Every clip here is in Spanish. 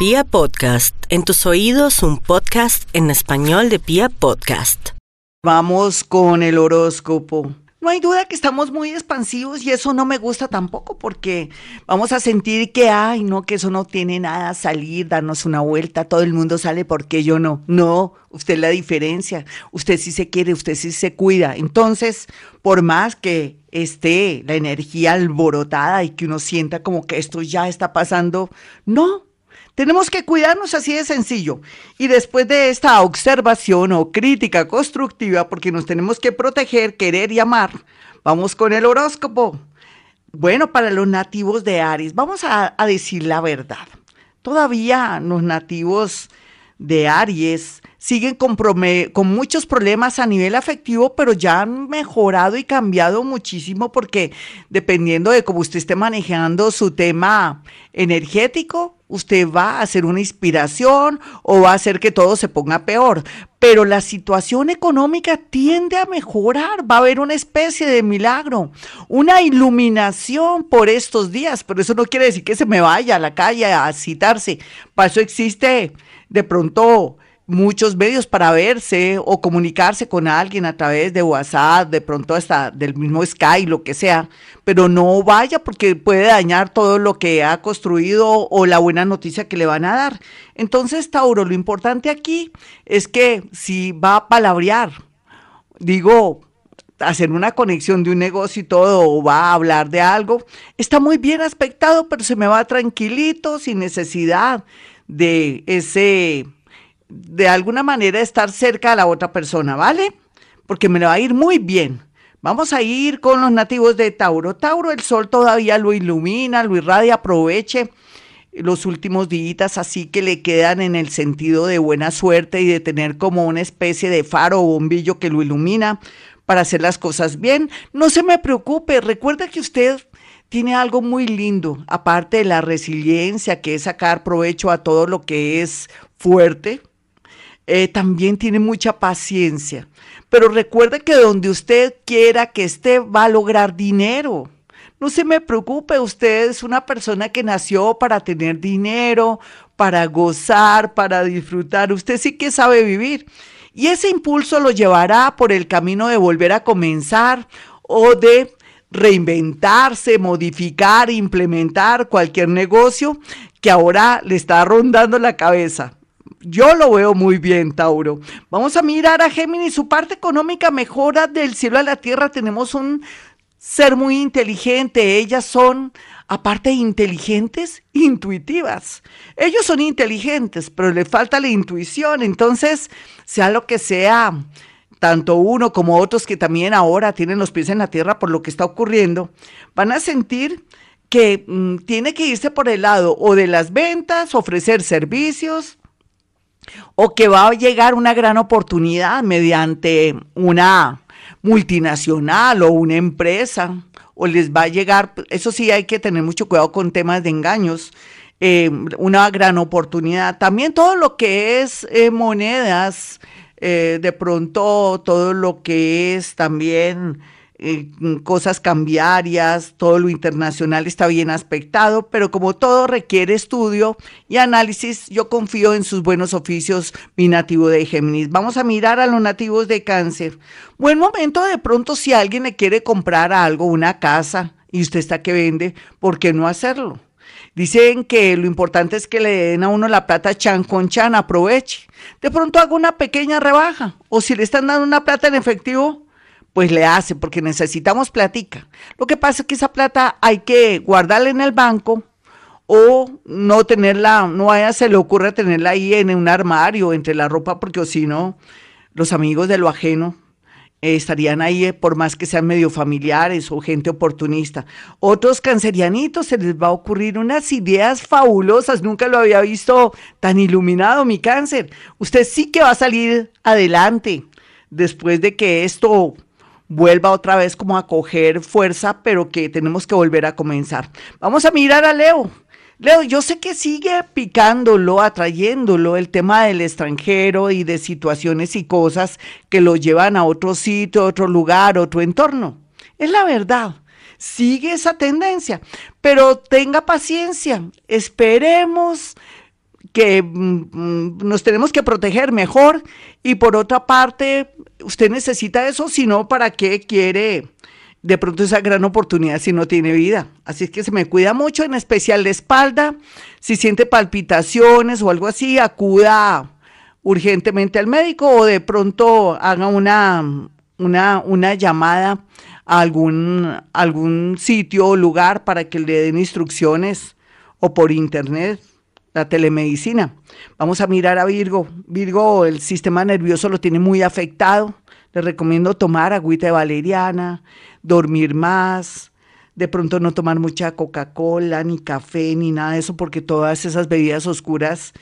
Pia Podcast, en tus oídos un podcast en español de Pia Podcast. Vamos con el horóscopo. No hay duda que estamos muy expansivos y eso no me gusta tampoco porque vamos a sentir que, ay, no, que eso no tiene nada, salir, darnos una vuelta, todo el mundo sale porque yo no. No, usted es la diferencia, usted sí se quiere, usted sí se cuida. Entonces, por más que esté la energía alborotada y que uno sienta como que esto ya está pasando, no, tenemos que cuidarnos así de sencillo. Y después de esta observación o crítica constructiva, porque nos tenemos que proteger, querer y amar, vamos con el horóscopo. Bueno, para los nativos de Aries, vamos a, decir la verdad. Todavía los nativos de Aries siguen con, con, muchos problemas a nivel afectivo, pero ya han mejorado y cambiado muchísimo porque dependiendo de cómo usted esté manejando su tema energético, usted va a hacer una inspiración o va a hacer que todo se ponga peor. Pero la situación económica tiende a mejorar, va a haber una especie de milagro, una iluminación por estos días, pero eso no quiere decir que se me vaya a la calle a citarse. Para eso existe de pronto muchos medios para verse o comunicarse con alguien a través de WhatsApp, de pronto hasta del mismo Sky, lo que sea, pero no vaya porque puede dañar todo lo que ha construido o la buena noticia que le van a dar. Entonces, Tauro, lo importante aquí es que si va a palabrear, digo, hacer una conexión de un negocio y todo, o va a hablar de algo, está muy bien aspectado, pero se me va tranquilito, sin necesidad de ese de alguna manera estar cerca a la otra persona, ¿vale? Porque me va a ir muy bien. Vamos a ir con los nativos de Tauro. Tauro, el sol todavía lo ilumina, lo irradia, aproveche los últimos días así que le quedan en el sentido de buena suerte y de tener como una especie de faro o bombillo que lo ilumina para hacer las cosas bien. No se me preocupe, recuerda que usted tiene algo muy lindo, aparte de la resiliencia, que es sacar provecho a todo lo que es fuerte, eh, también tiene mucha paciencia. Pero recuerde que donde usted quiera que esté, va a lograr dinero. No se me preocupe, usted es una persona que nació para tener dinero, para gozar, para disfrutar. Usted sí que sabe vivir. Y ese impulso lo llevará por el camino de volver a comenzar o de reinventarse, modificar, implementar cualquier negocio que ahora le está rondando la cabeza. Yo lo veo muy bien, Tauro. Vamos a mirar a Géminis. Su parte económica mejora del cielo a la tierra. Tenemos un ser muy inteligente. Ellas son, aparte inteligentes, intuitivas. Ellos son inteligentes, pero le falta la intuición. Entonces, sea lo que sea, tanto uno como otros que también ahora tienen los pies en la tierra por lo que está ocurriendo, van a sentir que mm, tiene que irse por el lado o de las ventas, ofrecer servicios, o que va a llegar una gran oportunidad mediante una multinacional o una empresa, o les va a llegar, eso sí hay que tener mucho cuidado con temas de engaños, eh, una gran oportunidad. También todo lo que es eh, monedas, eh, de pronto todo lo que es también eh, cosas cambiarias, todo lo internacional está bien aspectado, pero como todo requiere estudio y análisis, yo confío en sus buenos oficios, mi nativo de Géminis. Vamos a mirar a los nativos de Cáncer. Buen momento de pronto si alguien le quiere comprar algo, una casa, y usted está que vende, ¿por qué no hacerlo? Dicen que lo importante es que le den a uno la plata chan con chan, aproveche. De pronto haga una pequeña rebaja, o si le están dando una plata en efectivo, pues le hace, porque necesitamos platica. Lo que pasa es que esa plata hay que guardarla en el banco o no tenerla, no se le ocurre tenerla ahí en un armario entre la ropa, porque si no, los amigos de lo ajeno estarían ahí eh, por más que sean medio familiares o gente oportunista. Otros cancerianitos se les va a ocurrir unas ideas fabulosas, nunca lo había visto tan iluminado mi cáncer. Usted sí que va a salir adelante después de que esto vuelva otra vez como a coger fuerza, pero que tenemos que volver a comenzar. Vamos a mirar a Leo. Leo, yo sé que sigue picándolo, atrayéndolo el tema del extranjero y de situaciones y cosas que lo llevan a otro sitio, otro lugar, otro entorno. Es la verdad. Sigue esa tendencia, pero tenga paciencia. Esperemos que mm, mm, nos tenemos que proteger mejor. Y por otra parte, usted necesita eso, si no, ¿para qué quiere de pronto esa gran oportunidad si no tiene vida? Así es que se me cuida mucho, en especial la espalda, si siente palpitaciones o algo así, acuda urgentemente al médico o de pronto haga una, una, una llamada a algún, algún sitio o lugar para que le den instrucciones o por internet la telemedicina. Vamos a mirar a Virgo. Virgo, el sistema nervioso lo tiene muy afectado. Le recomiendo tomar agüita de valeriana, dormir más, de pronto no tomar mucha Coca-Cola, ni café, ni nada de eso, porque todas esas bebidas oscuras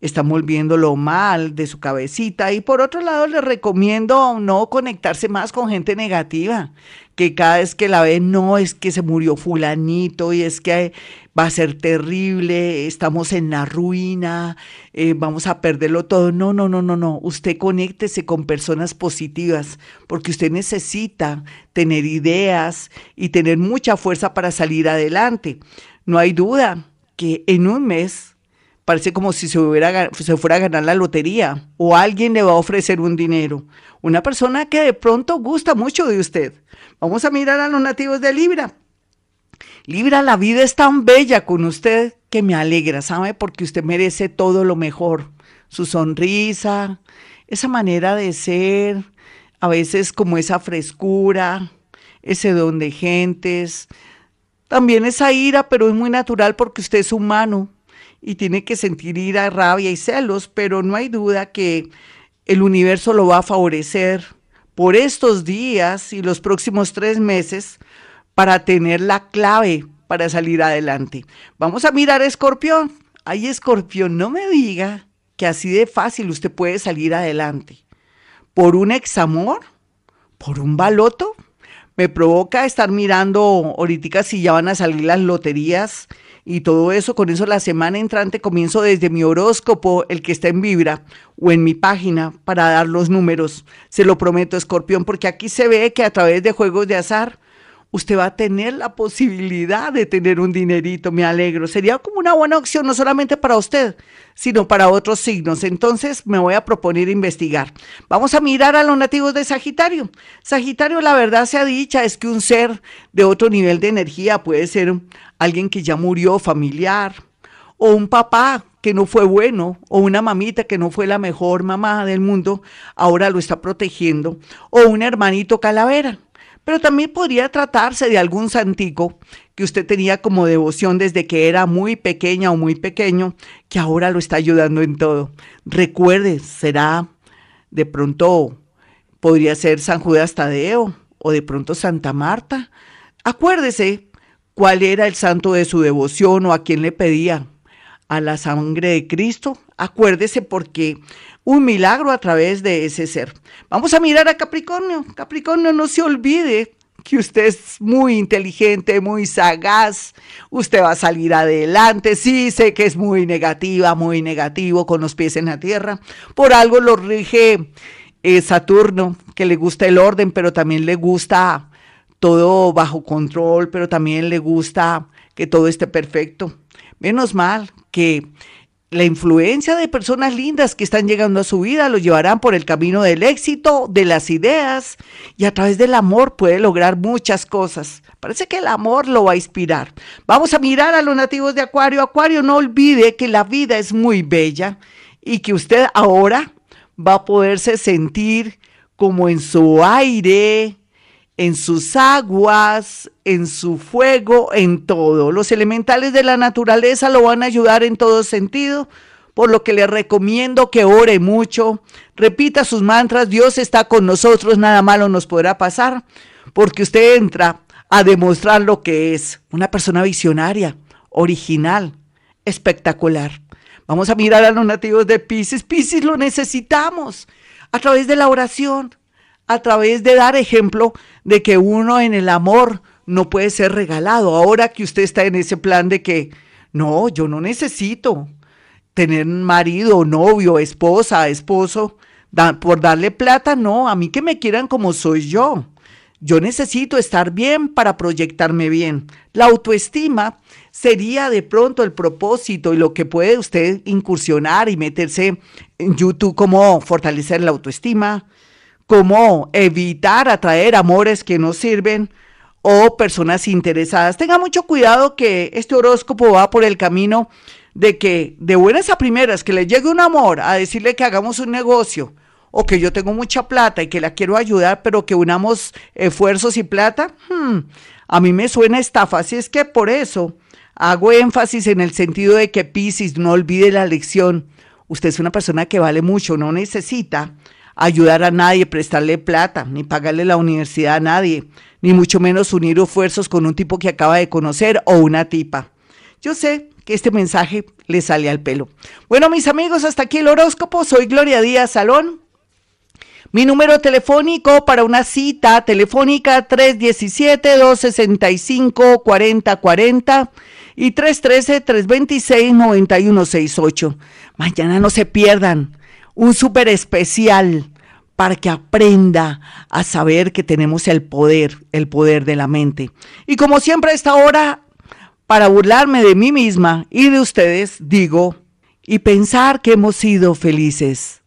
están volviéndolo mal de su cabecita. Y por otro lado, le recomiendo no conectarse más con gente negativa, que cada vez que la ve, no es que se murió fulanito y es que va a ser terrible, estamos en la ruina, eh, vamos a perderlo todo. No, no, no, no, no. Usted conéctese con personas positivas porque usted necesita tener ideas y tener mucha fuerza para salir adelante. No hay duda que en un mes parece como si se, hubiera, se fuera a ganar la lotería o alguien le va a ofrecer un dinero. Una persona que de pronto gusta mucho de usted. Vamos a mirar a los nativos de Libra. Libra, la vida es tan bella con usted que me alegra, ¿sabe? Porque usted merece todo lo mejor. Su sonrisa, esa manera de ser, a veces como esa frescura, ese don de gentes. También esa ira, pero es muy natural porque usted es humano y tiene que sentir ira, rabia y celos, pero no hay duda que el universo lo va a favorecer por estos días y los próximos tres meses para tener la clave para salir adelante. Vamos a mirar Escorpión. Ay, Escorpión, no me diga que así de fácil usted puede salir adelante. ¿Por un examor? ¿Por un baloto? Me provoca estar mirando ahorita si ya van a salir las loterías y todo eso. Con eso la semana entrante comienzo desde mi horóscopo, el que está en Vibra o en mi página para dar los números. Se lo prometo, escorpión, porque aquí se ve que a través de juegos de azar usted va a tener la posibilidad de tener un dinerito, me alegro. Sería como una buena opción, no solamente para usted, sino para otros signos. Entonces me voy a proponer investigar. Vamos a mirar a los nativos de Sagitario. Sagitario, la verdad sea dicha, es que un ser de otro nivel de energía puede ser alguien que ya murió familiar, o un papá que no fue bueno, o una mamita que no fue la mejor mamá del mundo, ahora lo está protegiendo, o un hermanito calavera pero también podría tratarse de algún santico que usted tenía como devoción desde que era muy pequeña o muy pequeño, que ahora lo está ayudando en todo. Recuerde, será de pronto, podría ser San Judas Tadeo o de pronto Santa Marta. Acuérdese cuál era el santo de su devoción o a quién le pedía. A la sangre de Cristo. Acuérdese porque un milagro a través de ese ser. Vamos a mirar a Capricornio. Capricornio, no se olvide que usted es muy inteligente, muy sagaz, usted va a salir adelante, sí sé que es muy negativa, muy negativo, con los pies en la tierra, por algo lo rige eh, Saturno, que le gusta el orden, pero también le gusta todo bajo control, pero también le gusta que todo esté perfecto. Menos mal que la influencia de personas lindas que están llegando a su vida lo llevarán por el camino del éxito, de las ideas y a través del amor puede lograr muchas cosas. Parece que el amor lo va a inspirar. Vamos a mirar a los nativos de Acuario. Acuario, no olvide que la vida es muy bella y que usted ahora va a poderse sentir como en su aire, en sus aguas, en su fuego, en todo. Los elementales de la naturaleza lo van a ayudar en todo sentido, por lo que le recomiendo que ore mucho, repita sus mantras, Dios está con nosotros, nada malo nos podrá pasar, porque usted entra a demostrar lo que es una persona visionaria, original, espectacular. Vamos a mirar a los nativos de Pisces. Pisces lo necesitamos a través de la oración, a través de dar ejemplo de que uno en el amor no puede ser regalado. Ahora que usted está en ese plan de que, no, yo no necesito tener marido, novio, esposa, esposo, por darle plata, no, a mí que me quieran como soy yo. Yo necesito estar bien para proyectarme bien. La autoestima sería de pronto el propósito y lo que puede usted incursionar y meterse en YouTube, cómo fortalecer la autoestima, cómo evitar atraer amores que no sirven o personas interesadas. Tenga mucho cuidado que este horóscopo va por el camino de que de buenas a primeras que le llegue un amor a decirle que hagamos un negocio o que yo tengo mucha plata y que la quiero ayudar, pero que unamos esfuerzos y plata, hmm, a mí me suena estafa. Así es que por eso hago énfasis en el sentido de que Piscis no olvide la lección. Usted es una persona que vale mucho, no necesita ayudar a nadie, prestarle plata, ni pagarle la universidad a nadie, ni mucho menos unir esfuerzos con un tipo que acaba de conocer o una tipa. Yo sé que este mensaje le sale al pelo. Bueno, mis amigos, hasta aquí el horóscopo. Soy Gloria Díaz Salón. Mi número telefónico para una cita telefónica 317-265-4040 y 313-326-9168. Mañana no se pierdan un súper especial para que aprenda a saber que tenemos el poder, el poder de la mente. Y como siempre a esta hora, para burlarme de mí misma y de ustedes, digo, y pensar que hemos sido felices.